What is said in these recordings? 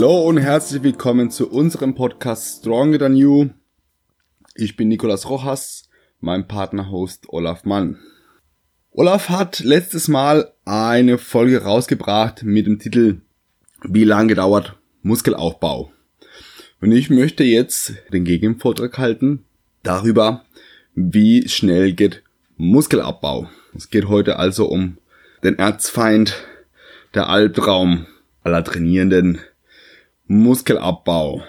Hallo und herzlich willkommen zu unserem Podcast Stronger Than You. Ich bin Nicolas Rojas, mein Partner-Host Olaf Mann. Olaf hat letztes Mal eine Folge rausgebracht mit dem Titel Wie lange dauert Muskelaufbau? Und ich möchte jetzt den Gegenvortrag halten darüber, wie schnell geht Muskelabbau. Es geht heute also um den Erzfeind, der Albtraum aller Trainierenden, Muskelabbau.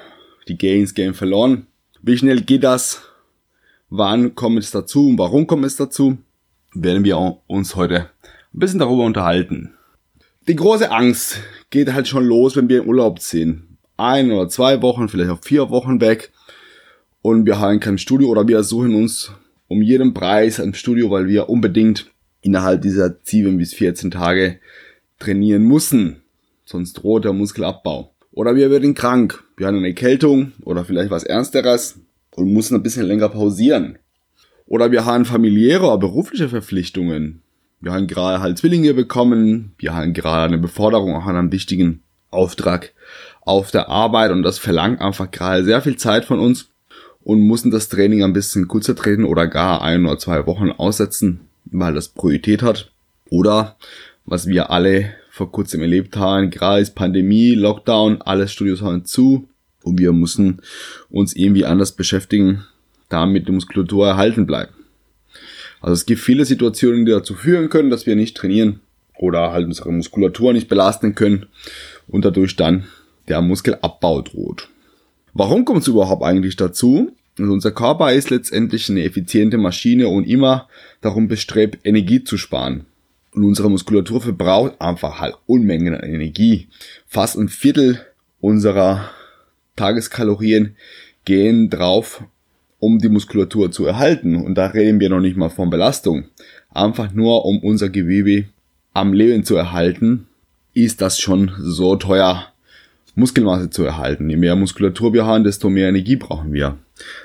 Die Gains gehen verloren. Wie schnell geht das? Wann kommt es dazu und warum kommt es dazu? Werden wir uns heute ein bisschen darüber unterhalten. Die große Angst geht halt schon los, wenn wir im Urlaub sind. Ein oder zwei Wochen, vielleicht auch vier Wochen weg. Und wir haben kein Studio oder wir suchen uns um jeden Preis ein Studio, weil wir unbedingt innerhalb dieser 7 bis 14 Tage trainieren müssen. Sonst droht der Muskelabbau. Oder wir werden krank, wir haben eine Erkältung oder vielleicht was Ernsteres und müssen ein bisschen länger pausieren. Oder wir haben familiäre oder berufliche Verpflichtungen. Wir haben gerade halt Zwillinge bekommen, wir haben gerade eine Beforderung auch an einem wichtigen Auftrag auf der Arbeit und das verlangt einfach gerade sehr viel Zeit von uns und müssen das Training ein bisschen kürzer treten oder gar ein oder zwei Wochen aussetzen, weil das Priorität hat. Oder was wir alle vor kurzem erlebt haben. Gerade ist Pandemie, Lockdown, alle Studios haben zu und wir müssen uns irgendwie anders beschäftigen, damit die Muskulatur erhalten bleibt. Also es gibt viele Situationen, die dazu führen können, dass wir nicht trainieren oder halt unsere Muskulatur nicht belasten können und dadurch dann der Muskelabbau droht. Warum kommt es überhaupt eigentlich dazu? Also unser Körper ist letztendlich eine effiziente Maschine und immer darum bestrebt, Energie zu sparen. Und unsere Muskulatur verbraucht einfach halt Unmengen an Energie. Fast ein Viertel unserer Tageskalorien gehen drauf, um die Muskulatur zu erhalten. Und da reden wir noch nicht mal von Belastung. Einfach nur, um unser Gewebe am Leben zu erhalten, ist das schon so teuer, Muskelmasse zu erhalten. Je mehr Muskulatur wir haben, desto mehr Energie brauchen wir.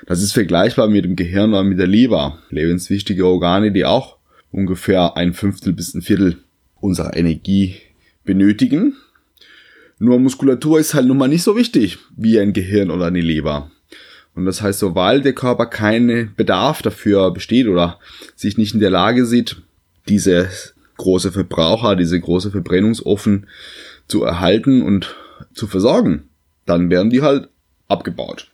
Das ist vergleichbar mit dem Gehirn oder mit der Leber. Lebenswichtige Organe, die auch ungefähr ein Fünftel bis ein Viertel unserer Energie benötigen. Nur Muskulatur ist halt nun mal nicht so wichtig wie ein Gehirn oder eine Leber. Und das heißt, sobald der Körper keinen Bedarf dafür besteht oder sich nicht in der Lage sieht, diese große Verbraucher, diese große Verbrennungsofen zu erhalten und zu versorgen, dann werden die halt abgebaut.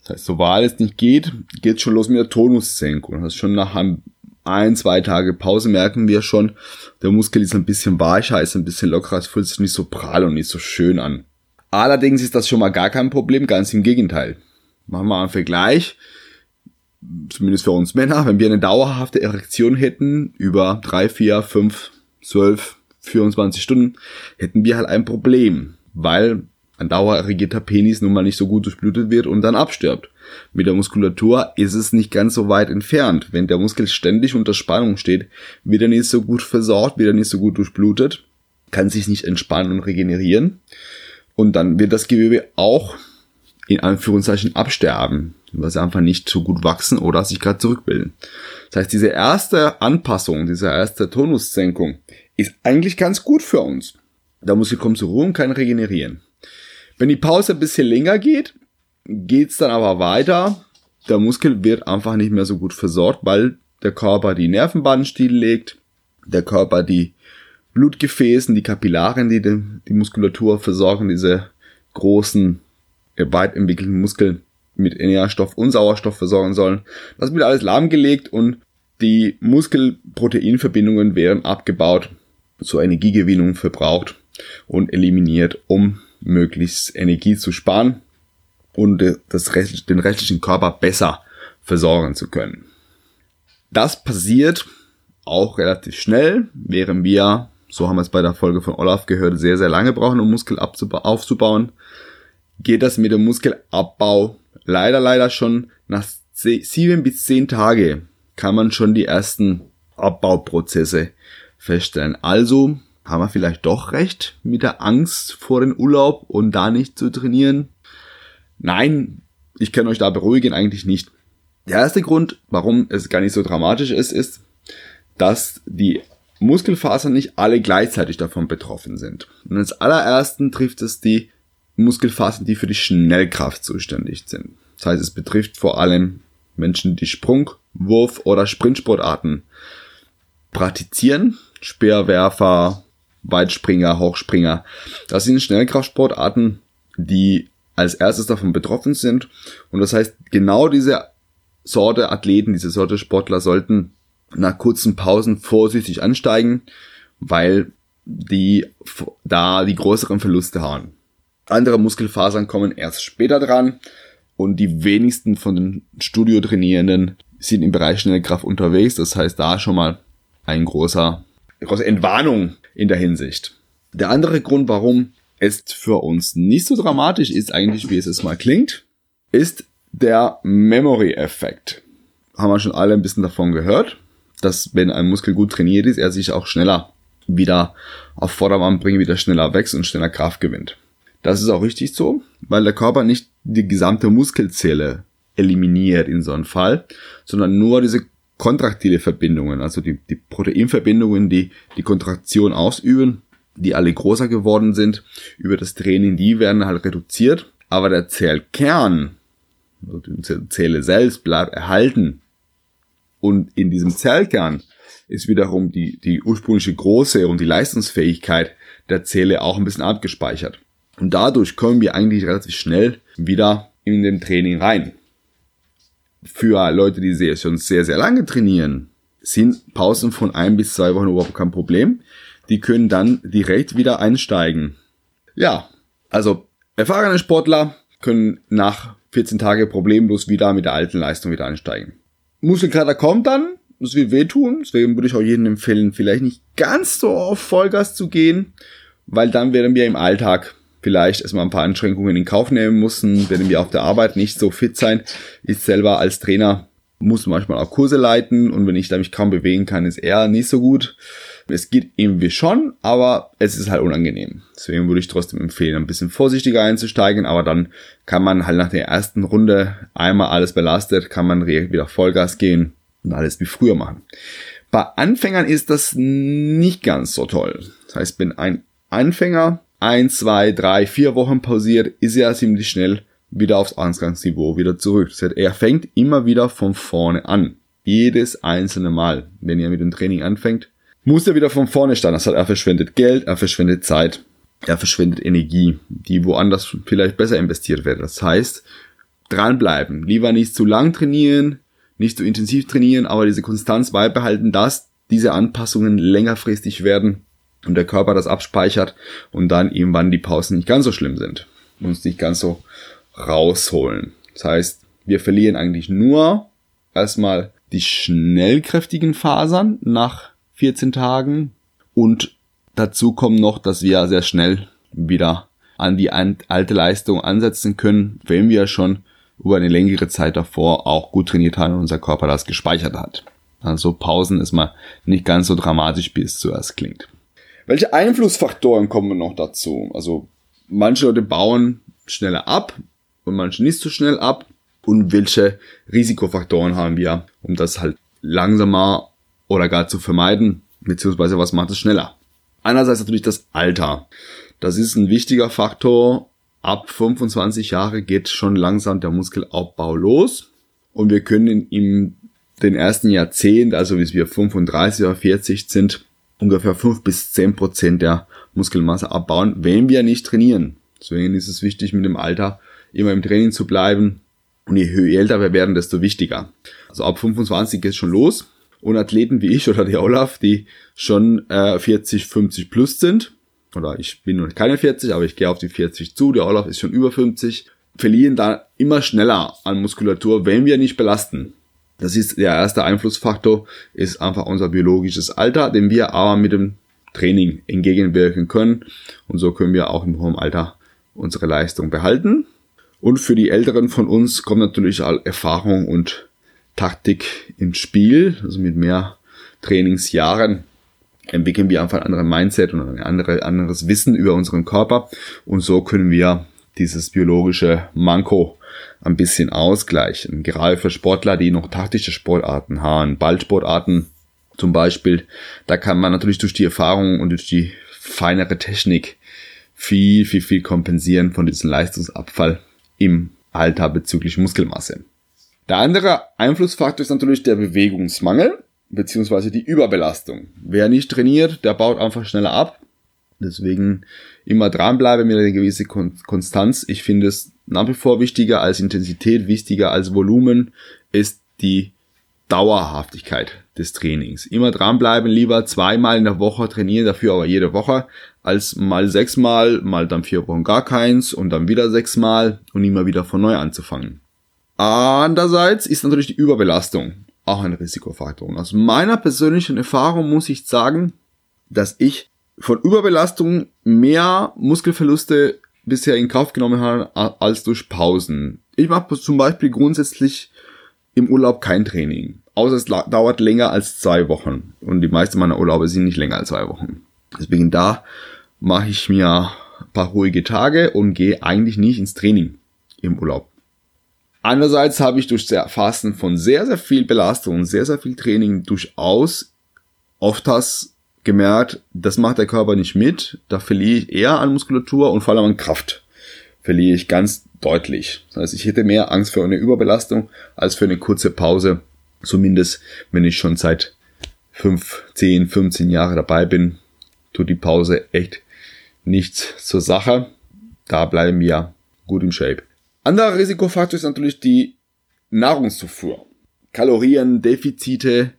Das heißt, sobald es nicht geht, geht schon los mit der Tonussenkung. Das ist schon nach einem ein, zwei Tage Pause merken wir schon, der Muskel ist ein bisschen weicher, ist ein bisschen lockerer, es fühlt sich nicht so prall und nicht so schön an. Allerdings ist das schon mal gar kein Problem, ganz im Gegenteil. Machen wir einen Vergleich, zumindest für uns Männer, wenn wir eine dauerhafte Erektion hätten, über drei, vier, fünf, zwölf, 24 Stunden, hätten wir halt ein Problem, weil ein dauererregierter Penis nun mal nicht so gut durchblutet wird und dann abstirbt. Mit der Muskulatur ist es nicht ganz so weit entfernt. Wenn der Muskel ständig unter Spannung steht, wird er nicht so gut versorgt, wird er nicht so gut durchblutet, kann sich nicht entspannen und regenerieren. Und dann wird das Gewebe auch in Anführungszeichen absterben, weil sie einfach nicht so gut wachsen oder sich gerade zurückbilden. Das heißt, diese erste Anpassung, diese erste Tonussenkung ist eigentlich ganz gut für uns. Der Muskel kommt zur Ruhe und kann regenerieren. Wenn die Pause ein bisschen länger geht, geht's dann aber weiter. Der Muskel wird einfach nicht mehr so gut versorgt, weil der Körper die Nervenbahnen stilllegt, der Körper die Blutgefäßen, die Kapillaren, die die Muskulatur versorgen, diese großen, weit entwickelten Muskeln mit Nährstoff und Sauerstoff versorgen sollen. Das wird alles lahmgelegt und die Muskelproteinverbindungen werden abgebaut, zur Energiegewinnung verbraucht und eliminiert, um möglichst Energie zu sparen und das den restlichen Körper besser versorgen zu können. Das passiert auch relativ schnell, während wir, so haben wir es bei der Folge von Olaf gehört, sehr, sehr lange brauchen, um Muskel aufzubauen, geht das mit dem Muskelabbau leider, leider schon nach sieben bis zehn Tage kann man schon die ersten Abbauprozesse feststellen. Also haben wir vielleicht doch recht mit der Angst vor dem Urlaub und da nicht zu trainieren. Nein, ich kann euch da beruhigen, eigentlich nicht. Der erste Grund, warum es gar nicht so dramatisch ist, ist, dass die Muskelfasern nicht alle gleichzeitig davon betroffen sind. Und als allerersten trifft es die Muskelfasern, die für die Schnellkraft zuständig sind. Das heißt, es betrifft vor allem Menschen, die Sprung, Wurf oder Sprintsportarten praktizieren. Speerwerfer, Weitspringer, Hochspringer. Das sind Schnellkraftsportarten, die als erstes davon betroffen sind. Und das heißt, genau diese Sorte Athleten, diese Sorte Sportler sollten nach kurzen Pausen vorsichtig ansteigen, weil die da die größeren Verluste haben. Andere Muskelfasern kommen erst später dran und die wenigsten von den Studiotrainierenden sind im Bereich Schnellkraft unterwegs. Das heißt, da schon mal ein großer, große Entwarnung in der Hinsicht. Der andere Grund, warum es für uns nicht so dramatisch ist, eigentlich wie es es mal klingt, ist der Memory-Effekt. Haben wir schon alle ein bisschen davon gehört, dass wenn ein Muskel gut trainiert ist, er sich auch schneller wieder auf Vordermann bringt, wieder schneller wächst und schneller Kraft gewinnt. Das ist auch richtig so, weil der Körper nicht die gesamte Muskelzelle eliminiert in so einem Fall, sondern nur diese kontraktile Verbindungen, also die, die Proteinverbindungen, die die Kontraktion ausüben, die alle größer geworden sind über das Training, die werden halt reduziert, aber der Zellkern, also die Zelle selbst bleibt erhalten und in diesem Zellkern ist wiederum die, die ursprüngliche Große und die Leistungsfähigkeit der Zelle auch ein bisschen abgespeichert. Und dadurch kommen wir eigentlich relativ schnell wieder in dem Training rein. Für Leute, die sehr, schon sehr, sehr lange trainieren, sind Pausen von ein bis zwei Wochen überhaupt kein Problem. Die können dann direkt wieder einsteigen. Ja, also erfahrene Sportler können nach 14 Tage problemlos wieder mit der alten Leistung wieder einsteigen. Muskelkater kommt dann, das wird wehtun, deswegen würde ich auch jedem empfehlen, vielleicht nicht ganz so auf Vollgas zu gehen, weil dann werden wir im Alltag vielleicht erstmal ein paar Einschränkungen in Kauf nehmen müssen, werden wir auf der Arbeit nicht so fit sein. Ich selber als Trainer muss manchmal auch Kurse leiten und wenn ich da mich kaum bewegen kann, ist eher nicht so gut. Es geht irgendwie schon, aber es ist halt unangenehm. Deswegen würde ich trotzdem empfehlen, ein bisschen vorsichtiger einzusteigen, aber dann kann man halt nach der ersten Runde einmal alles belastet, kann man wieder Vollgas gehen und alles wie früher machen. Bei Anfängern ist das nicht ganz so toll. Das heißt, wenn ein Anfänger ein, zwei, drei, vier Wochen pausiert, ist er ziemlich schnell wieder aufs Ausgangsniveau wieder zurück. Das heißt, er fängt immer wieder von vorne an. Jedes einzelne Mal, wenn er mit dem Training anfängt, muss er wieder von vorne starten. Das heißt, er verschwendet Geld, er verschwendet Zeit, er verschwendet Energie, die woanders vielleicht besser investiert wäre. Das heißt, dranbleiben. Lieber nicht zu lang trainieren, nicht zu intensiv trainieren, aber diese Konstanz beibehalten, dass diese Anpassungen längerfristig werden und der Körper das abspeichert und dann irgendwann die Pausen nicht ganz so schlimm sind und uns nicht ganz so rausholen. Das heißt, wir verlieren eigentlich nur erstmal die schnellkräftigen Fasern nach 14 Tagen und dazu kommt noch, dass wir sehr schnell wieder an die alte Leistung ansetzen können, wenn wir schon über eine längere Zeit davor auch gut trainiert haben und unser Körper das gespeichert hat. Also Pausen ist mal nicht ganz so dramatisch, wie es zuerst klingt. Welche Einflussfaktoren kommen noch dazu? Also manche Leute bauen schneller ab und manche nicht so schnell ab. Und welche Risikofaktoren haben wir, um das halt langsamer oder gar zu vermeiden, beziehungsweise was macht es schneller? Einerseits natürlich das Alter. Das ist ein wichtiger Faktor. Ab 25 Jahre geht schon langsam der Muskelaufbau los und wir können in den ersten Jahrzehnt, also bis wir 35 oder 40 sind, ungefähr 5 bis 10 Prozent der Muskelmasse abbauen, wenn wir nicht trainieren. Deswegen ist es wichtig, mit dem Alter immer im Training zu bleiben. Und je älter wir werden, desto wichtiger. Also ab 25 geht es schon los. Und Athleten wie ich oder der Olaf, die schon äh, 40, 50 plus sind, oder ich bin noch keine 40, aber ich gehe auf die 40 zu, der Olaf ist schon über 50, verlieren da immer schneller an Muskulatur, wenn wir nicht belasten. Das ist der erste Einflussfaktor, ist einfach unser biologisches Alter, dem wir aber mit dem Training entgegenwirken können. Und so können wir auch im hohen Alter unsere Leistung behalten. Und für die Älteren von uns kommt natürlich auch Erfahrung und Taktik ins Spiel. Also mit mehr Trainingsjahren entwickeln wir einfach ein anderes Mindset und ein andere, anderes Wissen über unseren Körper. Und so können wir dieses biologische Manko ein bisschen ausgleichen. Gerade für Sportler, die noch taktische Sportarten haben, Ballsportarten zum Beispiel, da kann man natürlich durch die Erfahrung und durch die feinere Technik viel, viel, viel kompensieren von diesem Leistungsabfall im Alter bezüglich Muskelmasse. Der andere Einflussfaktor ist natürlich der Bewegungsmangel beziehungsweise die Überbelastung. Wer nicht trainiert, der baut einfach schneller ab. Deswegen immer dranbleiben mit einer gewissen Konstanz. Ich finde es nach wie vor wichtiger als Intensität, wichtiger als Volumen ist die Dauerhaftigkeit des Trainings. Immer dranbleiben, lieber zweimal in der Woche trainieren, dafür aber jede Woche, als mal sechsmal, mal dann vier Wochen gar keins und dann wieder sechsmal und immer wieder von neu anzufangen. Andererseits ist natürlich die Überbelastung auch ein Risikofaktor. Und aus meiner persönlichen Erfahrung muss ich sagen, dass ich von Überbelastung mehr Muskelverluste bisher in Kauf genommen habe als durch Pausen. Ich mache zum Beispiel grundsätzlich im Urlaub kein Training. Außer es dauert länger als zwei Wochen. Und die meisten meiner Urlaube sind nicht länger als zwei Wochen. Deswegen da mache ich mir ein paar ruhige Tage und gehe eigentlich nicht ins Training im Urlaub. Andererseits habe ich durch das Fasten von sehr, sehr viel Belastung und sehr, sehr viel Training durchaus oft das gemerkt, das macht der Körper nicht mit. Da verliere ich eher an Muskulatur und vor allem an Kraft. Verliere ich ganz deutlich. Das heißt, ich hätte mehr Angst vor eine Überbelastung als für eine kurze Pause. Zumindest, wenn ich schon seit 5, 10, 15 Jahre dabei bin, tut die Pause echt nichts zur Sache. Da bleiben wir gut im Shape. Anderer Risikofaktor ist natürlich die Nahrungszufuhr. Kaloriendefizite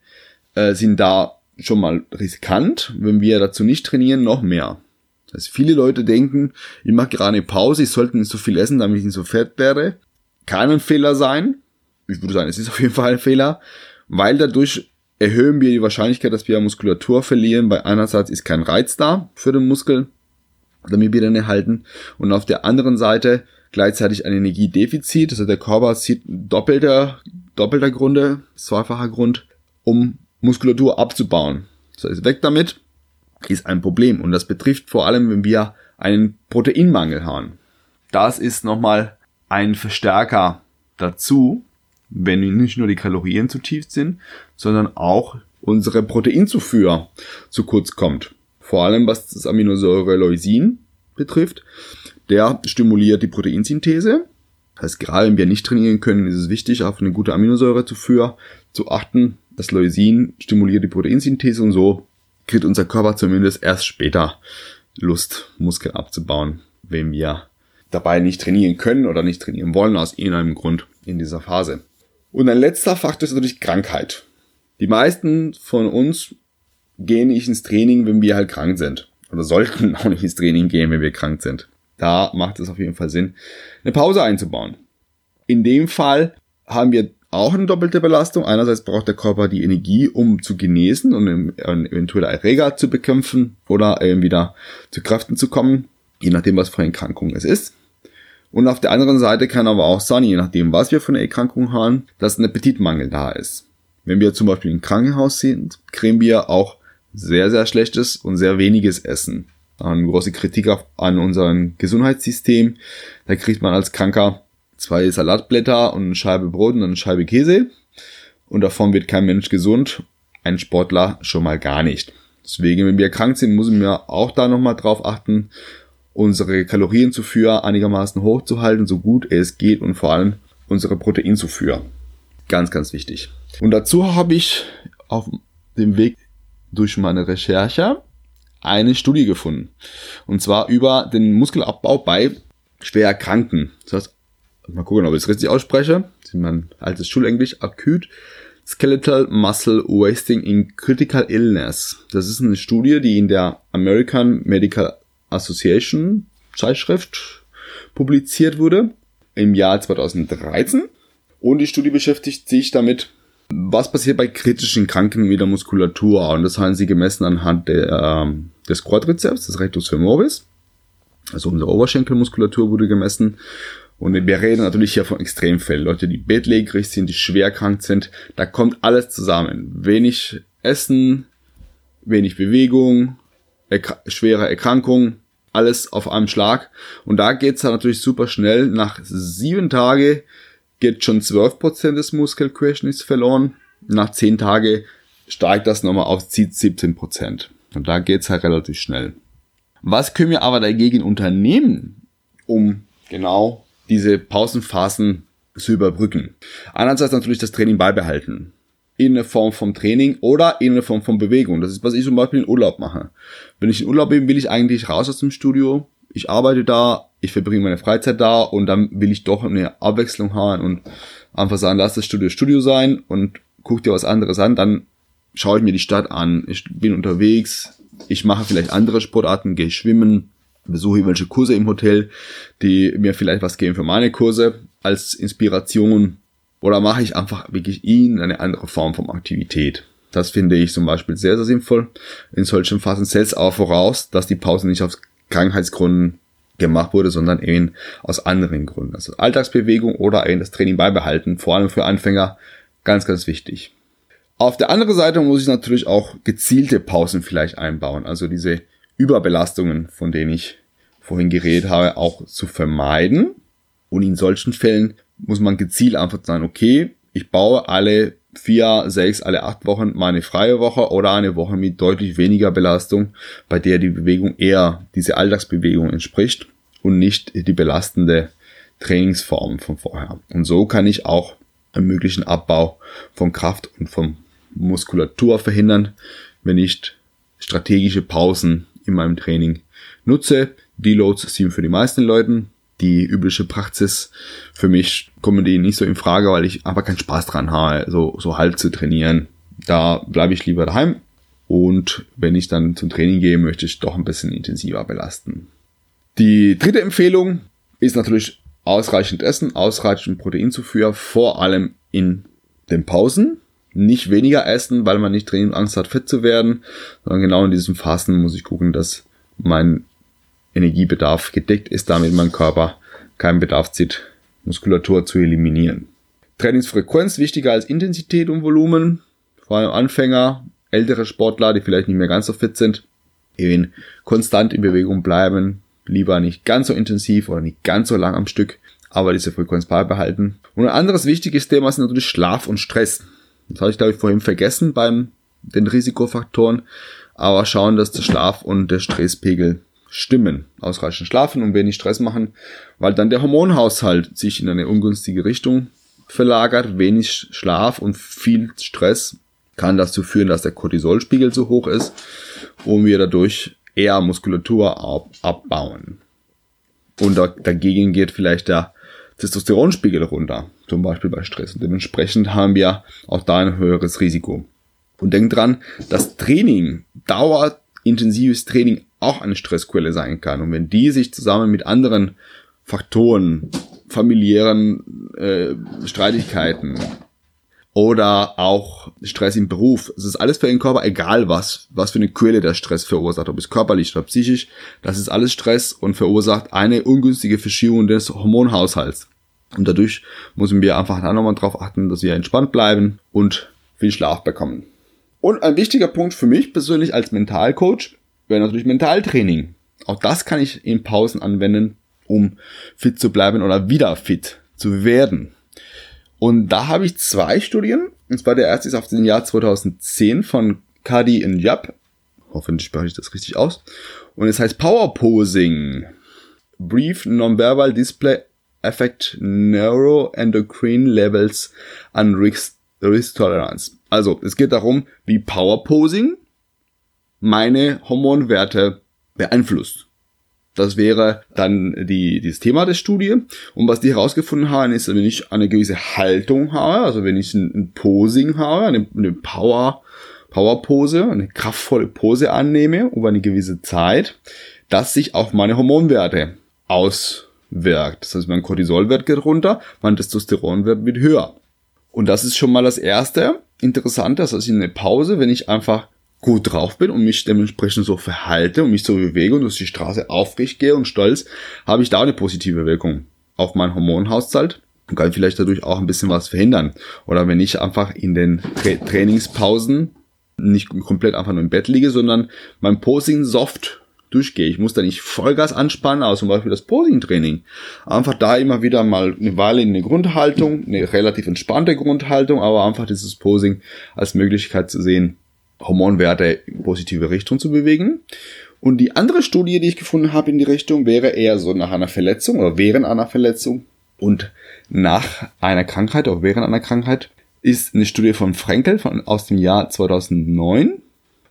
äh, sind da schon mal riskant. Wenn wir dazu nicht trainieren, noch mehr. Heißt, viele Leute denken, ich mache gerade eine Pause, ich sollte nicht so viel essen, damit ich nicht so fett werde. Kann ein Fehler sein. Ich würde sagen, es ist auf jeden Fall ein Fehler, weil dadurch erhöhen wir die Wahrscheinlichkeit, dass wir Muskulatur verlieren. Bei einerseits ist kein Reiz da für den Muskel, damit wir den erhalten. Und auf der anderen Seite gleichzeitig ein Energiedefizit. Also der Körper zieht doppelter, doppelter Grunde, zweifacher Grund, um Muskulatur abzubauen. Das heißt, weg damit ist ein Problem. Und das betrifft vor allem, wenn wir einen Proteinmangel haben. Das ist nochmal ein Verstärker dazu, wenn nicht nur die Kalorien zu tief sind, sondern auch unsere Proteinzufuhr zu kurz kommt. Vor allem was das Aminosäure Leucin betrifft. Der stimuliert die Proteinsynthese. Das heißt, gerade wenn wir nicht trainieren können, ist es wichtig, auf eine gute Aminosäurezufuhr zu achten. Das Leucin stimuliert die Proteinsynthese und so kriegt unser Körper zumindest erst später Lust, Muskeln abzubauen, wenn wir dabei nicht trainieren können oder nicht trainieren wollen, aus irgendeinem Grund in dieser Phase. Und ein letzter Faktor ist natürlich Krankheit. Die meisten von uns gehen nicht ins Training, wenn wir halt krank sind. Oder sollten auch nicht ins Training gehen, wenn wir krank sind. Da macht es auf jeden Fall Sinn, eine Pause einzubauen. In dem Fall haben wir auch eine doppelte Belastung. Einerseits braucht der Körper die Energie, um zu genesen und eventuelle Erreger zu bekämpfen oder eben wieder zu Kräften zu kommen, je nachdem, was für eine Erkrankung es ist. Und auf der anderen Seite kann aber auch sein, je nachdem, was wir für eine Erkrankung haben, dass ein Appetitmangel da ist. Wenn wir zum Beispiel im Krankenhaus sind, kriegen wir auch sehr, sehr schlechtes und sehr weniges Essen eine große Kritik an unserem Gesundheitssystem. Da kriegt man als Kranker zwei Salatblätter und eine Scheibe Brot und eine Scheibe Käse. Und davon wird kein Mensch gesund. Ein Sportler schon mal gar nicht. Deswegen, wenn wir krank sind, müssen wir auch da nochmal drauf achten, unsere Kalorienzufuhr einigermaßen hochzuhalten, so gut es geht und vor allem unsere Proteinzufuhr. Ganz, ganz wichtig. Und dazu habe ich auf dem Weg durch meine Recherche eine Studie gefunden. Und zwar über den Muskelabbau bei schwer Kranken. Das heißt, mal gucken, ob ich es richtig ausspreche. Das ist mein altes Schulenglisch. Acute Skeletal Muscle Wasting in Critical Illness. Das ist eine Studie, die in der American Medical Association Zeitschrift publiziert wurde im Jahr 2013. Und die Studie beschäftigt sich damit, was passiert bei kritischen Kranken mit der Muskulatur? Und das haben sie gemessen anhand der, ähm, des Quadrizeps, des Rectus femoris. Also unsere Oberschenkelmuskulatur wurde gemessen. Und wir reden natürlich hier von Extremfällen. Leute, die bettlägerig sind, die schwer krank sind. Da kommt alles zusammen. Wenig Essen, wenig Bewegung, erk schwere Erkrankung, alles auf einem Schlag. Und da geht's dann natürlich super schnell. Nach sieben Tagen geht schon 12% des Muskelquerschnitts verloren. Nach 10 Tagen steigt das nochmal auf 17%. Und da geht's halt relativ schnell. Was können wir aber dagegen unternehmen, um genau diese Pausenphasen zu überbrücken? Einerseits natürlich das Training beibehalten. In der Form vom Training oder in der Form von Bewegung. Das ist, was ich zum Beispiel in Urlaub mache. Wenn ich in Urlaub bin, will ich eigentlich raus aus dem Studio. Ich arbeite da, ich verbringe meine Freizeit da und dann will ich doch eine Abwechslung haben und einfach sagen, lass das Studio Studio sein und guck dir was anderes an, dann schaue ich mir die Stadt an, ich bin unterwegs, ich mache vielleicht andere Sportarten, gehe schwimmen, besuche irgendwelche Kurse im Hotel, die mir vielleicht was geben für meine Kurse als Inspiration oder mache ich einfach wirklich in eine andere Form von Aktivität. Das finde ich zum Beispiel sehr, sehr sinnvoll. In solchen Phasen setzt auch voraus, dass die Pause nicht aus Krankheitsgründen gemacht wurde, sondern eben aus anderen Gründen. Also Alltagsbewegung oder eben das Training beibehalten, vor allem für Anfänger, ganz, ganz wichtig. Auf der anderen Seite muss ich natürlich auch gezielte Pausen vielleicht einbauen, also diese Überbelastungen, von denen ich vorhin geredet habe, auch zu vermeiden. Und in solchen Fällen muss man gezielt einfach sagen, okay, ich baue alle vier, sechs, alle acht Wochen mal eine freie Woche oder eine Woche mit deutlich weniger Belastung, bei der die Bewegung eher diese Alltagsbewegung entspricht und nicht die belastende Trainingsform von vorher. Und so kann ich auch einen möglichen Abbau von Kraft und von Muskulatur verhindern, wenn ich strategische Pausen in meinem Training nutze. Deloads sind für die meisten Leuten die übliche Praxis. Für mich kommen die nicht so in Frage, weil ich einfach keinen Spaß dran habe, so, so halb zu trainieren. Da bleibe ich lieber daheim. Und wenn ich dann zum Training gehe, möchte ich doch ein bisschen intensiver belasten. Die dritte Empfehlung ist natürlich ausreichend Essen, ausreichend Proteinzufuhr, vor allem in den Pausen. Nicht weniger essen, weil man nicht dringend Angst hat, fett zu werden, sondern genau in diesen Phasen muss ich gucken, dass mein Energiebedarf gedeckt ist, damit mein Körper keinen Bedarf zieht, Muskulatur zu eliminieren. Trainingsfrequenz wichtiger als Intensität und Volumen. Vor allem Anfänger, ältere Sportler, die vielleicht nicht mehr ganz so fit sind, eben konstant in Bewegung bleiben, lieber nicht ganz so intensiv oder nicht ganz so lang am Stück, aber diese Frequenz beibehalten. Und ein anderes wichtiges Thema ist natürlich Schlaf und Stress. Das habe ich, glaube ich, vorhin vergessen beim den Risikofaktoren, aber schauen, dass der Schlaf und der Stresspegel stimmen. Ausreichend schlafen und wenig Stress machen, weil dann der Hormonhaushalt sich in eine ungünstige Richtung verlagert. Wenig Schlaf und viel Stress kann dazu führen, dass der Cortisolspiegel zu hoch ist und wir dadurch eher Muskulatur ab abbauen. Und da, dagegen geht vielleicht der Testosteronspiegel runter, zum Beispiel bei Stress. Und dementsprechend haben wir auch da ein höheres Risiko. Und denkt dran, das Training, dauerintensives Training auch eine Stressquelle sein kann. Und wenn die sich zusammen mit anderen Faktoren, familiären äh, Streitigkeiten oder auch Stress im Beruf, es ist alles für den Körper egal was, was für eine Quelle der Stress verursacht, ob es körperlich oder psychisch, das ist alles Stress und verursacht eine ungünstige Verschiebung des Hormonhaushalts. Und dadurch müssen wir einfach da nochmal drauf achten, dass wir entspannt bleiben und viel Schlaf bekommen. Und ein wichtiger Punkt für mich persönlich als Mentalcoach wäre natürlich Mentaltraining. Auch das kann ich in Pausen anwenden, um fit zu bleiben oder wieder fit zu werden. Und da habe ich zwei Studien. Und zwar der erste ist auf den Jahr 2010 von Kadi Njap. Hoffentlich spreche ich das richtig aus. Und es heißt Power Posing. Brief Nonverbal Display Affect Neuroendocrine Levels and Risk, Risk Tolerance. Also, es geht darum, wie Power Posing meine Hormonwerte beeinflusst. Das wäre dann die, das Thema der Studie. Und was die herausgefunden haben, ist, wenn ich eine gewisse Haltung habe, also wenn ich ein, ein Posing habe, eine, eine Power, Power-Pose, eine kraftvolle Pose annehme über eine gewisse Zeit, dass sich auf meine Hormonwerte auswirkt. Das heißt, mein Cortisolwert geht runter, mein Testosteronwert wird höher. Und das ist schon mal das erste Interessante, das heißt, in eine Pause, wenn ich einfach gut drauf bin und mich dementsprechend so verhalte und mich so bewege und durch die Straße aufrecht gehe und stolz, habe ich da eine positive Wirkung auf meinen Hormonhaushalt und kann vielleicht dadurch auch ein bisschen was verhindern. Oder wenn ich einfach in den Tra Trainingspausen nicht komplett einfach nur im Bett liege, sondern mein Posing soft durchgehe. Ich muss da nicht Vollgas anspannen, aber zum Beispiel das Posing-Training. Einfach da immer wieder mal eine Weile in eine Grundhaltung, eine relativ entspannte Grundhaltung, aber einfach dieses Posing als Möglichkeit zu sehen, Hormonwerte in positive Richtung zu bewegen. Und die andere Studie, die ich gefunden habe in die Richtung, wäre eher so nach einer Verletzung oder während einer Verletzung und nach einer Krankheit oder während einer Krankheit, ist eine Studie von Frenkel von, aus dem Jahr 2009.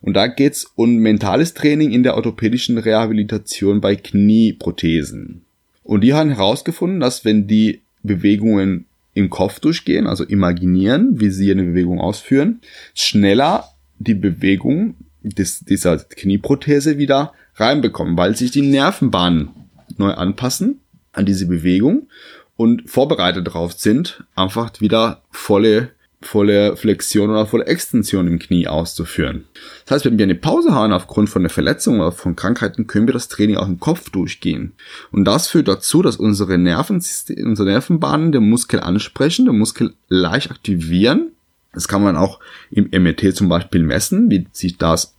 Und da geht's um mentales Training in der orthopädischen Rehabilitation bei Knieprothesen. Und die haben herausgefunden, dass wenn die Bewegungen im Kopf durchgehen, also imaginieren, wie sie eine Bewegung ausführen, schneller die Bewegung des, dieser Knieprothese wieder reinbekommen, weil sich die Nervenbahnen neu anpassen an diese Bewegung und vorbereitet darauf sind, einfach wieder volle volle Flexion oder volle Extension im Knie auszuführen. Das heißt, wenn wir eine Pause haben aufgrund von einer Verletzung oder von Krankheiten, können wir das Training auch im Kopf durchgehen. Und das führt dazu, dass unsere Nervensystem, unsere Nervenbahnen den Muskel ansprechen, den Muskel leicht aktivieren. Das kann man auch im MRT zum Beispiel messen, wie sich das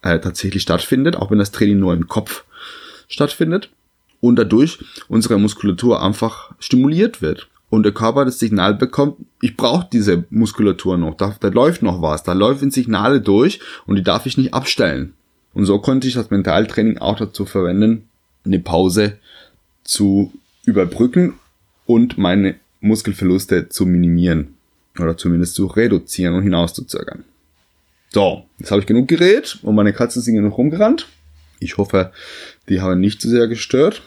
äh, tatsächlich stattfindet, auch wenn das Training nur im Kopf stattfindet. Und dadurch unsere Muskulatur einfach stimuliert wird und der Körper das Signal bekommt, ich brauche diese Muskulatur noch, da, da läuft noch was, da laufen Signale durch und die darf ich nicht abstellen. Und so konnte ich das Mentaltraining auch dazu verwenden, eine Pause zu überbrücken und meine Muskelverluste zu minimieren oder zumindest zu reduzieren und hinauszuzögern. So, jetzt habe ich genug geredet und meine Katzen sind noch rumgerannt. Ich hoffe, die haben nicht zu sehr gestört.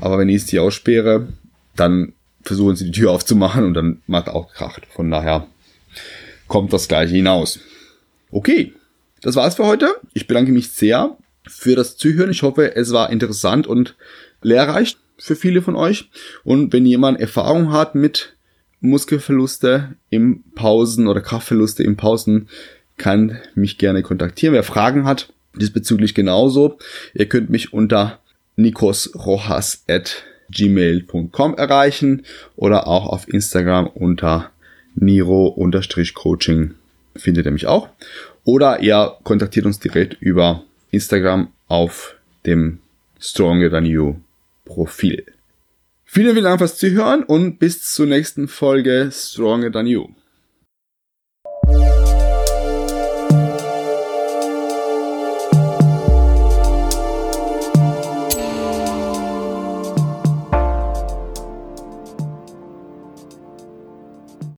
Aber wenn ich sie aussperre, dann versuchen sie die Tür aufzumachen und dann macht auch Kracht. Von daher kommt das gleiche hinaus. Okay, das war's für heute. Ich bedanke mich sehr für das Zuhören. Ich hoffe, es war interessant und lehrreich für viele von euch. Und wenn jemand Erfahrung hat mit Muskelverluste im Pausen oder Kraftverluste im Pausen, kann mich gerne kontaktieren. Wer Fragen hat, diesbezüglich genauso. Ihr könnt mich unter nikosrojas@ gmail.com erreichen oder auch auf Instagram unter niro-coaching findet ihr mich auch. Oder ihr kontaktiert uns direkt über Instagram auf dem Stronger Than You Profil. Vielen, vielen Dank fürs Zuhören und bis zur nächsten Folge Stronger Than You.